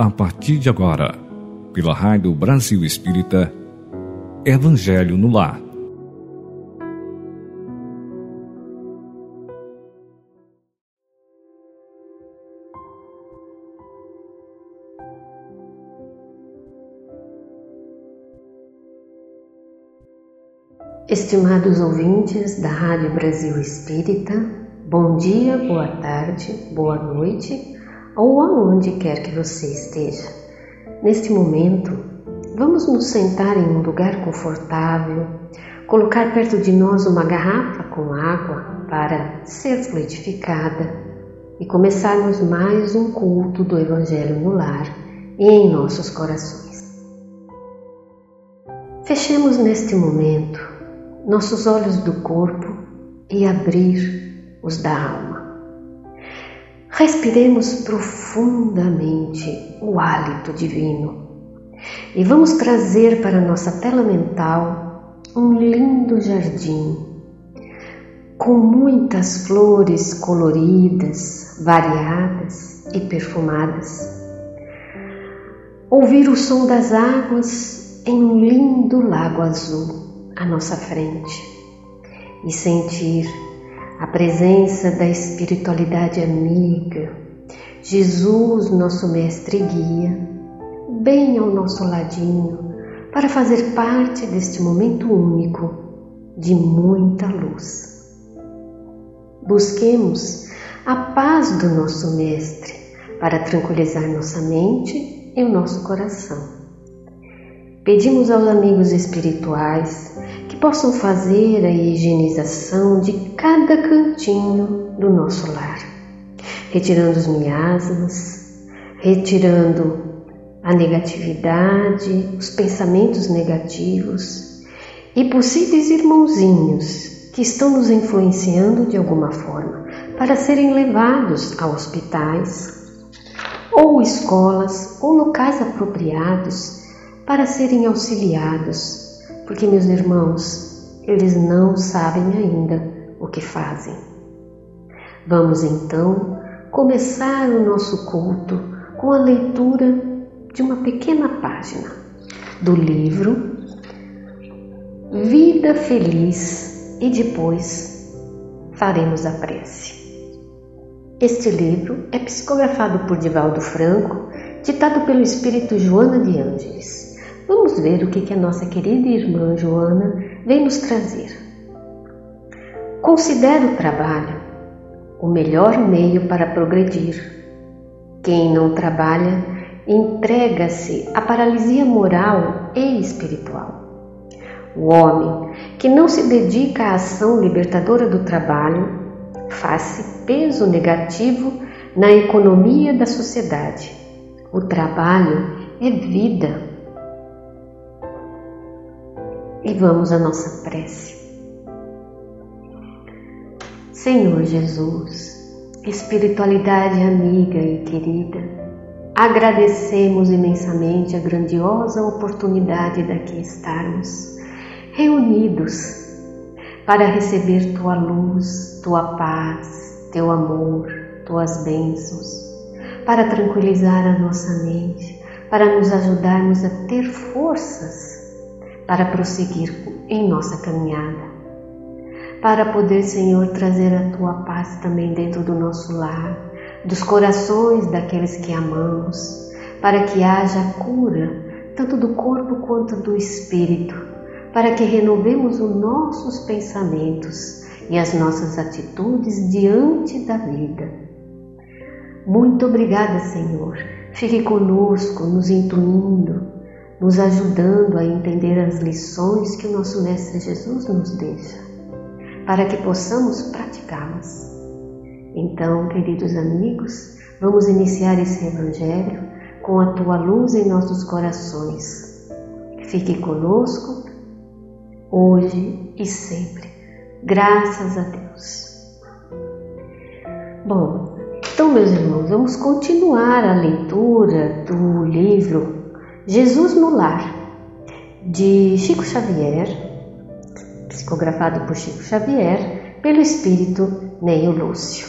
a partir de agora, pela Rádio Brasil Espírita, Evangelho no Lar. Estimados ouvintes da Rádio Brasil Espírita, bom dia, boa tarde, boa noite ou aonde quer que você esteja. Neste momento, vamos nos sentar em um lugar confortável, colocar perto de nós uma garrafa com água para ser fluidificada e começarmos mais um culto do Evangelho no lar e em nossos corações. Fechemos neste momento nossos olhos do corpo e abrir os da alma. Respiremos profundamente o hálito divino e vamos trazer para nossa tela mental um lindo jardim com muitas flores coloridas, variadas e perfumadas. Ouvir o som das águas em um lindo lago azul à nossa frente e sentir a presença da espiritualidade amiga, Jesus, nosso mestre e guia, bem ao nosso ladinho, para fazer parte deste momento único de muita luz. Busquemos a paz do nosso Mestre para tranquilizar nossa mente e o nosso coração. Pedimos aos amigos espirituais possam fazer a higienização de cada cantinho do nosso lar, retirando os miasmas, retirando a negatividade, os pensamentos negativos. E possíveis irmãozinhos que estão nos influenciando de alguma forma para serem levados a hospitais ou escolas ou locais apropriados para serem auxiliados, porque, meus irmãos, eles não sabem ainda o que fazem. Vamos então começar o nosso culto com a leitura de uma pequena página do livro Vida Feliz e depois faremos a prece. Este livro é psicografado por Divaldo Franco, ditado pelo espírito Joana de Ângeles. Vamos ver o que, a nossa querida irmã Joana vem nos trazer. Considero o trabalho o melhor meio para progredir. Quem não trabalha entrega-se à paralisia moral e espiritual. O homem que não se dedica à ação libertadora do trabalho faz-se peso negativo na economia da sociedade. O trabalho é vida e vamos à nossa prece. Senhor Jesus, espiritualidade amiga e querida, agradecemos imensamente a grandiosa oportunidade daqui estarmos reunidos para receber tua luz, tua paz, teu amor, tuas bênçãos, para tranquilizar a nossa mente, para nos ajudarmos a ter forças para prosseguir em nossa caminhada. Para poder, Senhor, trazer a tua paz também dentro do nosso lar, dos corações daqueles que amamos, para que haja cura, tanto do corpo quanto do espírito, para que renovemos os nossos pensamentos e as nossas atitudes diante da vida. Muito obrigada, Senhor. Fique conosco, nos intuindo, nos ajudando a entender as lições que o nosso Mestre Jesus nos deixa, para que possamos praticá-las. Então, queridos amigos, vamos iniciar esse Evangelho com a tua luz em nossos corações. Fique conosco hoje e sempre. Graças a Deus. Bom, então, meus irmãos, vamos continuar a leitura do livro Jesus no Lar, de Chico Xavier, psicografado por Chico Xavier, pelo espírito Neio Lúcio.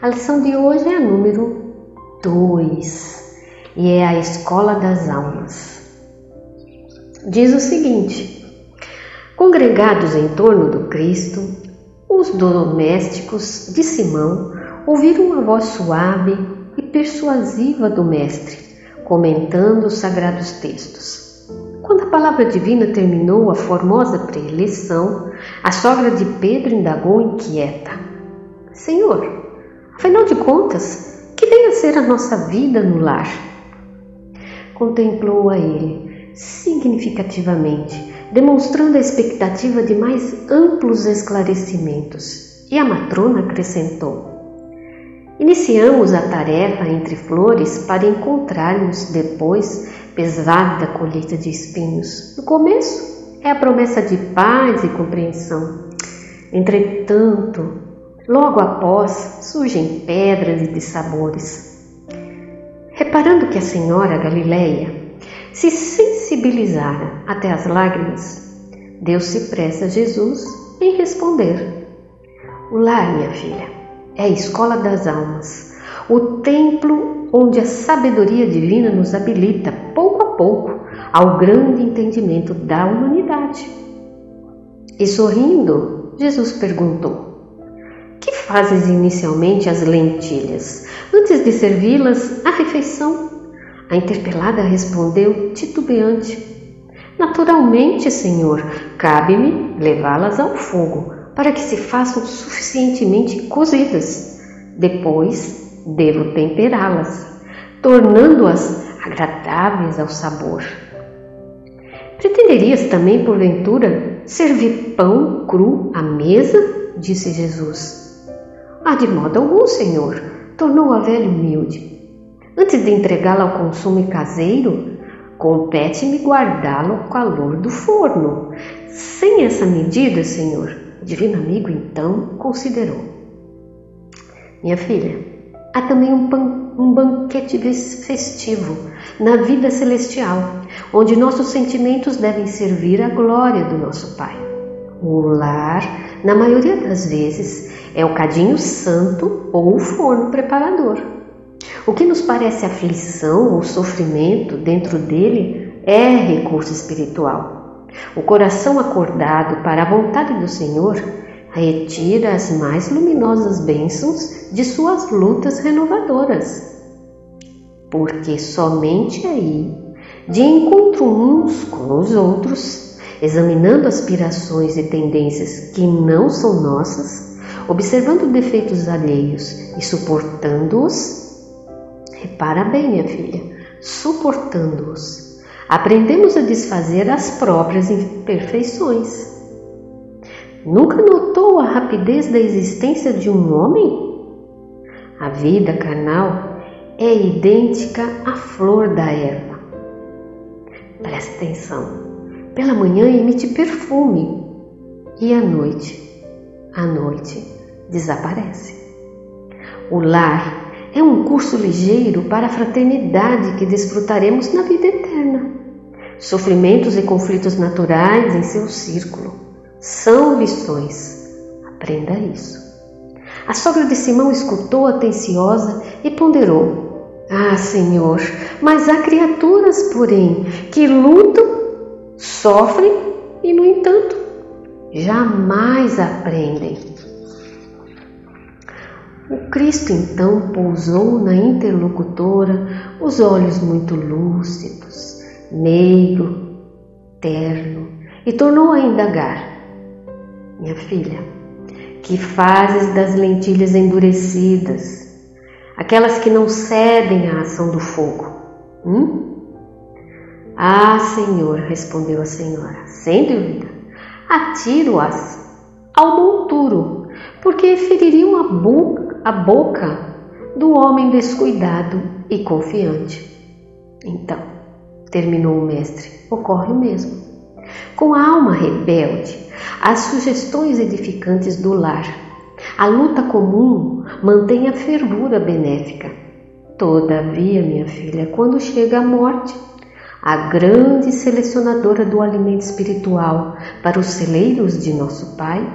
A lição de hoje é a número 2 e é a escola das almas. Diz o seguinte: Congregados em torno do Cristo, os domésticos de Simão ouviram a voz suave e persuasiva do Mestre, comentando os sagrados textos. Quando a palavra divina terminou a formosa preleção, a sogra de Pedro indagou inquieta: Senhor, afinal de contas, que vem a ser a nossa vida no lar? Contemplou a ele significativamente, demonstrando a expectativa de mais amplos esclarecimentos, e a matrona acrescentou: Iniciamos a tarefa entre flores para encontrarmos depois pesada colheita de espinhos. No começo é a promessa de paz e compreensão. Entretanto, logo após surgem pedras e dissabores. Reparando que a senhora Galileia se sensibilizara até as lágrimas, Deus se presta a Jesus em responder: O lar, minha filha, é a escola das almas, o templo onde a sabedoria divina nos habilita, pouco a pouco, ao grande entendimento da humanidade. E sorrindo, Jesus perguntou: Que fazes inicialmente as lentilhas, antes de servi-las à refeição? A interpelada respondeu, titubeante: Naturalmente, Senhor, cabe-me levá-las ao fogo para que se façam suficientemente cozidas. Depois, devo temperá-las, tornando-as agradáveis ao sabor. Pretenderias também, porventura, servir pão cru à mesa? disse Jesus. Ah, de modo algum, Senhor, tornou a velha humilde. Antes de entregá-la ao consumo caseiro, compete-me guardá-la ao calor do forno. Sem essa medida, Senhor, o divino amigo então considerou: Minha filha, há também um, pan, um banquete festivo na vida celestial, onde nossos sentimentos devem servir à glória do nosso Pai. O lar, na maioria das vezes, é o cadinho santo ou o forno preparador. O que nos parece aflição ou sofrimento dentro dele é recurso espiritual. O coração acordado para a vontade do Senhor retira as mais luminosas bênçãos de suas lutas renovadoras. Porque somente aí, de encontro uns com os outros, examinando aspirações e tendências que não são nossas, observando defeitos alheios e suportando-os, repara bem, minha filha, suportando-os aprendemos a desfazer as próprias imperfeições. Nunca notou a rapidez da existência de um homem? A vida carnal é idêntica à flor da erva. Preste atenção. Pela manhã emite perfume e à noite, à noite desaparece. O lar é um curso ligeiro para a fraternidade que desfrutaremos na vida eterna. Sofrimentos e conflitos naturais em seu círculo são lições. Aprenda isso. A sogra de Simão escutou atenciosa e ponderou: Ah, Senhor, mas há criaturas, porém, que lutam, sofrem e, no entanto, jamais aprendem. O Cristo então pousou na interlocutora os olhos muito lúcidos, meio, terno, e tornou a indagar: Minha filha, que fazes das lentilhas endurecidas, aquelas que não cedem à ação do fogo? Hum? Ah, Senhor, respondeu a senhora, sem dúvida, atiro-as ao monturo, porque feririam a a boca do homem descuidado e confiante. Então, terminou o mestre, ocorre o mesmo. Com a alma rebelde, as sugestões edificantes do lar, a luta comum mantém a fervura benéfica. Todavia, minha filha, quando chega a morte, a grande selecionadora do alimento espiritual para os celeiros de nosso Pai,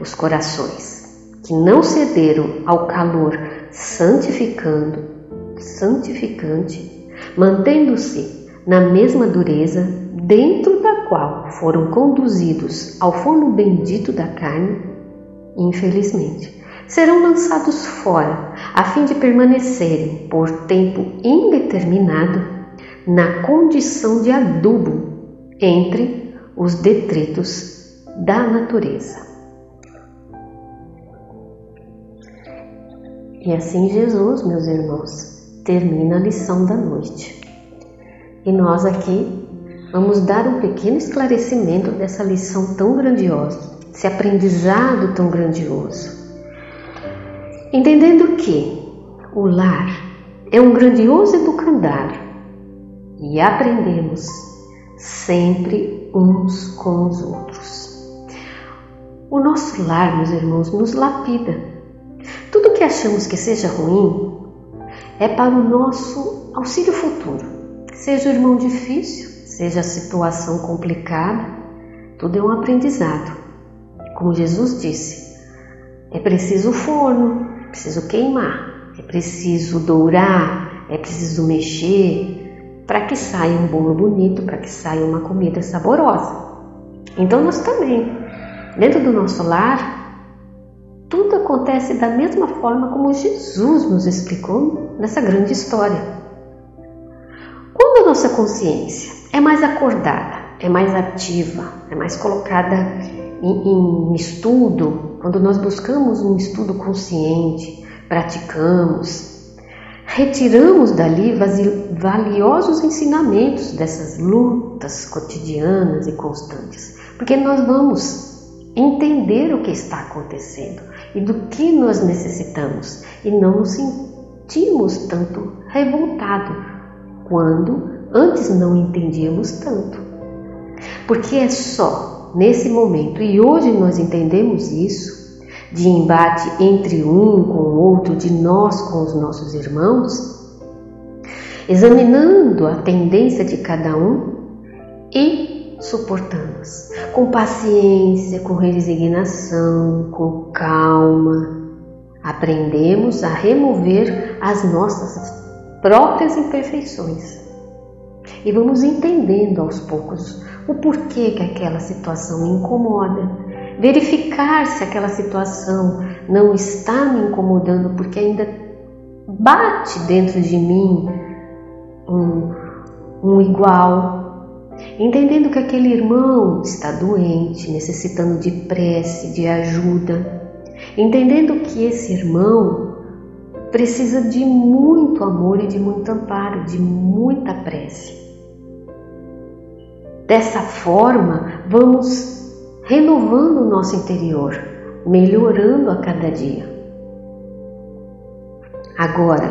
os corações que não cederam ao calor santificando, santificante, mantendo-se na mesma dureza dentro da qual foram conduzidos ao forno bendito da carne, infelizmente, serão lançados fora, a fim de permanecerem por tempo indeterminado na condição de adubo entre os detritos da natureza. E assim Jesus, meus irmãos, termina a lição da noite. E nós aqui vamos dar um pequeno esclarecimento dessa lição tão grandiosa, esse aprendizado tão grandioso. Entendendo que o lar é um grandioso educandário e aprendemos sempre uns com os outros. O nosso lar, meus irmãos, nos lapida tudo que achamos que seja ruim é para o nosso auxílio futuro. Seja o irmão difícil, seja a situação complicada, tudo é um aprendizado. Como Jesus disse, é preciso forno, é preciso queimar, é preciso dourar, é preciso mexer para que saia um bolo bonito, para que saia uma comida saborosa. Então nós também, dentro do nosso lar, tudo acontece da mesma forma como Jesus nos explicou nessa grande história. Quando a nossa consciência é mais acordada, é mais ativa, é mais colocada em, em estudo, quando nós buscamos um estudo consciente, praticamos, retiramos dali valiosos ensinamentos dessas lutas cotidianas e constantes, porque nós vamos entender o que está acontecendo e do que nós necessitamos e não nos sentimos tanto revoltado quando antes não entendíamos tanto. Porque é só nesse momento, e hoje nós entendemos isso, de embate entre um com o outro, de nós com os nossos irmãos, examinando a tendência de cada um e suportamos com paciência, com resignação, com calma. Aprendemos a remover as nossas próprias imperfeições. E vamos entendendo aos poucos o porquê que aquela situação me incomoda, verificar se aquela situação não está me incomodando porque ainda bate dentro de mim um, um igual, entendendo que aquele irmão está doente, necessitando de prece, de ajuda, entendendo que esse irmão precisa de muito amor e de muito amparo, de muita prece. Dessa forma, vamos renovando o nosso interior, melhorando a cada dia. Agora,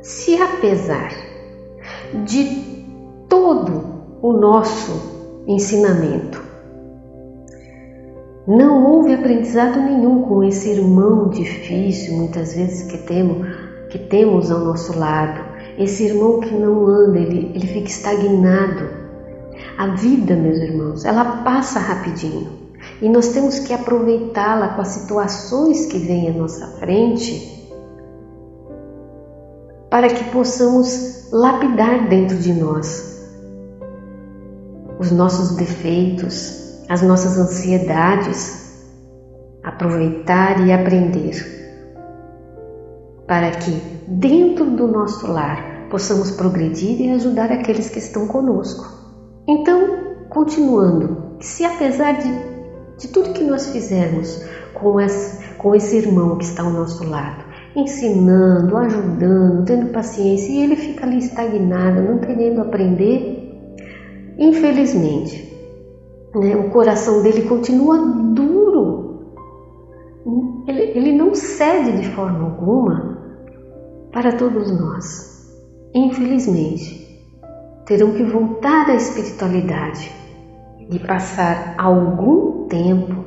se apesar de todo o nosso ensinamento. Não houve aprendizado nenhum com esse irmão difícil, muitas vezes que temos, que temos ao nosso lado. Esse irmão que não anda, ele, ele fica estagnado. A vida, meus irmãos, ela passa rapidinho e nós temos que aproveitá-la com as situações que vêm à nossa frente para que possamos lapidar dentro de nós os nossos defeitos, as nossas ansiedades, aproveitar e aprender, para que dentro do nosso lar possamos progredir e ajudar aqueles que estão conosco. Então, continuando, se apesar de, de tudo que nós fizermos com esse, com esse irmão que está ao nosso lado, ensinando, ajudando, tendo paciência, e ele fica ali estagnado, não querendo aprender, Infelizmente, né, o coração dele continua duro. Ele, ele não cede de forma alguma para todos nós. Infelizmente, terão que voltar à espiritualidade e passar algum tempo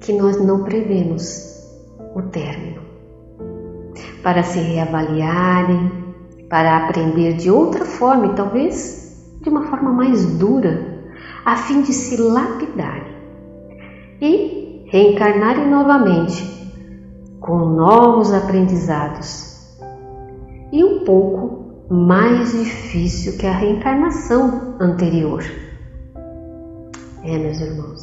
que nós não prevemos o término para se reavaliarem, para aprender de outra forma e talvez de uma forma mais dura, a fim de se lapidarem e reencarnarem novamente com novos aprendizados e um pouco mais difícil que a reencarnação anterior. É, meus irmãos,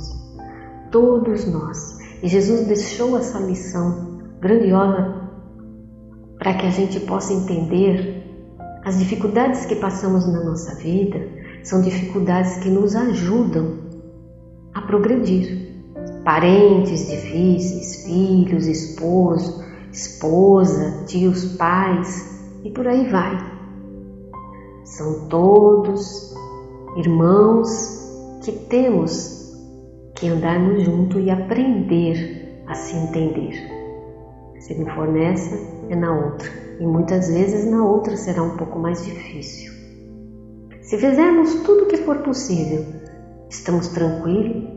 todos nós. E Jesus deixou essa lição grandiosa para que a gente possa entender as dificuldades que passamos na nossa vida são dificuldades que nos ajudam a progredir. Parentes difíceis, filhos, esposo, esposa, tios, pais e por aí vai. São todos irmãos que temos que andarmos junto e aprender a se entender. Se não for nessa, é na outra. E muitas vezes na outra será um pouco mais difícil. Se fizermos tudo o que for possível, estamos tranquilos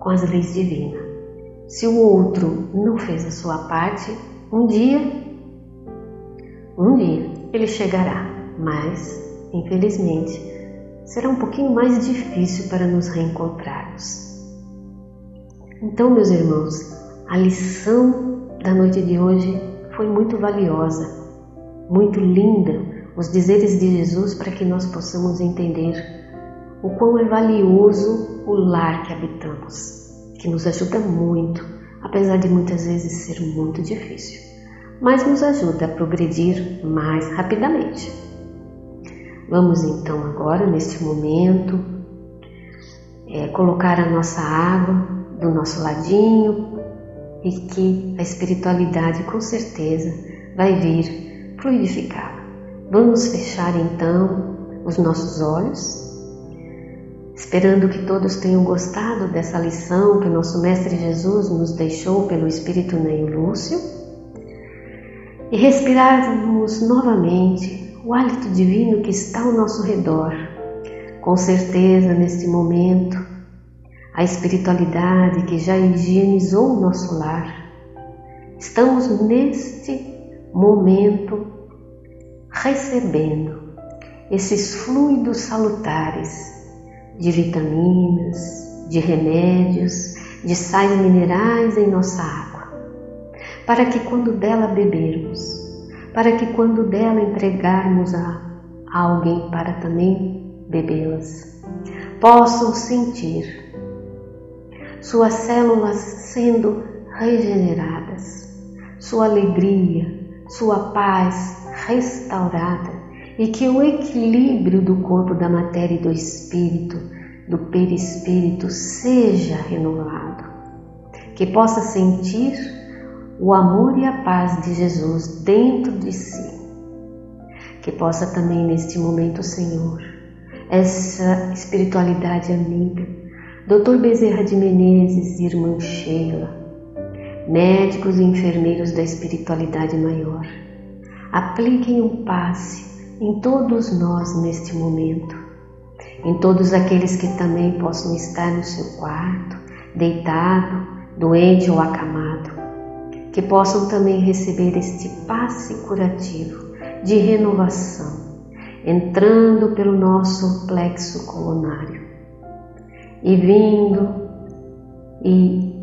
com as leis divinas. Se o outro não fez a sua parte, um dia, um dia ele chegará, mas, infelizmente, será um pouquinho mais difícil para nos reencontrarmos. Então, meus irmãos, a lição da noite de hoje foi muito valiosa, muito linda, os dizeres de Jesus para que nós possamos entender o quão é valioso o lar que habitamos, que nos ajuda muito, apesar de muitas vezes ser muito difícil, mas nos ajuda a progredir mais rapidamente. Vamos então agora, neste momento, é, colocar a nossa água do nosso ladinho e que a espiritualidade com certeza vai vir fluidificá-la. Vamos fechar então os nossos olhos, esperando que todos tenham gostado dessa lição que nosso Mestre Jesus nos deixou pelo Espírito Neio Lúcio e respirarmos novamente o hálito divino que está ao nosso redor. Com certeza, neste momento, a espiritualidade que já higienizou o nosso lar. Estamos neste momento recebendo esses fluidos salutares de vitaminas, de remédios, de sais minerais em nossa água, para que quando dela bebermos, para que quando dela entregarmos a alguém para também bebê-las, possam sentir suas células sendo regeneradas, sua alegria, sua paz restaurada e que o equilíbrio do corpo, da matéria e do espírito, do perispírito seja renovado, que possa sentir o amor e a paz de Jesus dentro de si. Que possa também neste momento, Senhor, essa espiritualidade amiga, Dr. Bezerra de Menezes Irmã Sheila, médicos e enfermeiros da espiritualidade maior, apliquem um passe em todos nós neste momento, em todos aqueles que também possam estar no seu quarto, deitado, doente ou acamado que possam também receber este passe curativo de renovação, entrando pelo nosso plexo coronário e vindo e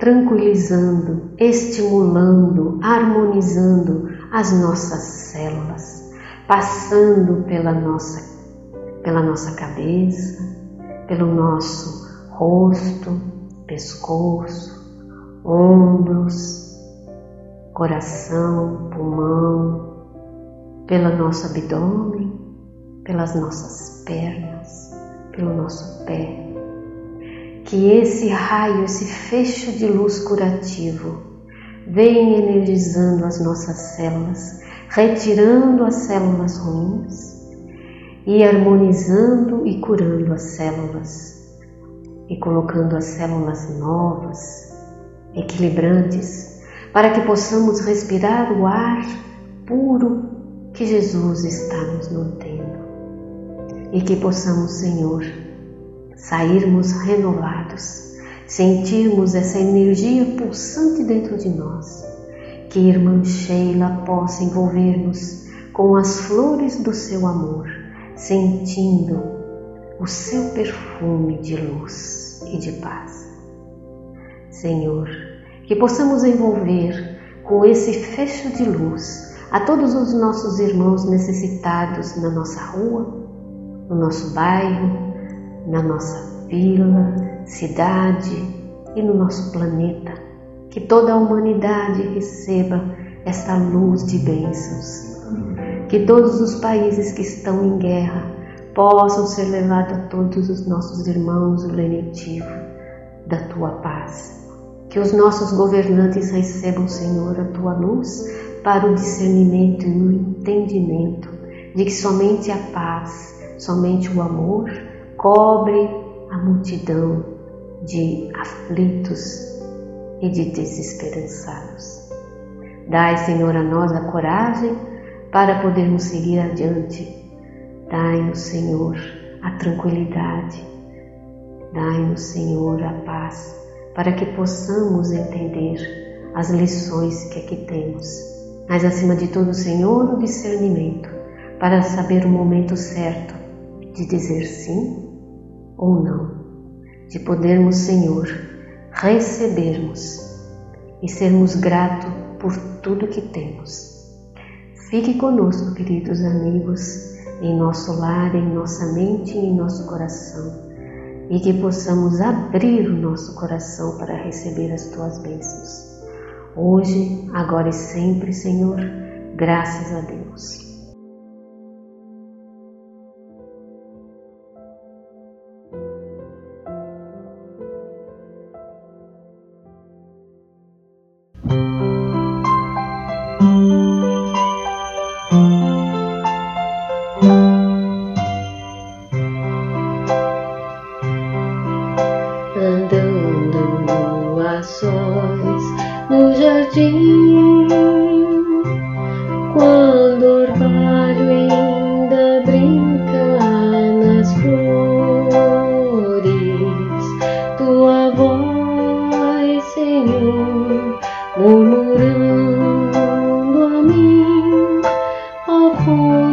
tranquilizando, estimulando, harmonizando as nossas células, passando pela nossa, pela nossa cabeça, pelo nosso rosto, pescoço, ombros, coração, pulmão, pelo nosso abdômen, pelas nossas pernas, pelo nosso pé. Que esse raio, esse fecho de luz curativo venha energizando as nossas células, retirando as células ruins e harmonizando e curando as células e colocando as células novas, equilibrantes para que possamos respirar o ar puro que Jesus está nos mantendo e que possamos, Senhor, sairmos renovados, sentirmos essa energia pulsante dentro de nós, que Irmã Sheila possa envolver-nos com as flores do seu amor, sentindo o seu perfume de luz e de paz. Senhor, que possamos envolver com esse fecho de luz a todos os nossos irmãos necessitados na nossa rua, no nosso bairro, na nossa vila, cidade e no nosso planeta. Que toda a humanidade receba esta luz de bênçãos. Que todos os países que estão em guerra possam ser levados a todos os nossos irmãos o lenitivo da tua paz. Que os nossos governantes recebam, Senhor, a tua luz para o discernimento e o entendimento de que somente a paz, somente o amor cobre a multidão de aflitos e de desesperançados. Dai, Senhor, a nós a coragem para podermos seguir adiante. Dai-nos, Senhor, a tranquilidade. Dai-nos, Senhor, a paz para que possamos entender as lições que aqui temos. Mas acima de tudo, Senhor, o discernimento para saber o momento certo de dizer sim ou não, de podermos, Senhor, recebermos e sermos gratos por tudo que temos. Fique conosco, queridos amigos, em nosso lar, em nossa mente e em nosso coração e que possamos abrir o nosso coração para receber as tuas bênçãos. Hoje, agora e sempre, Senhor, graças a Deus.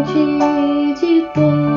去激活。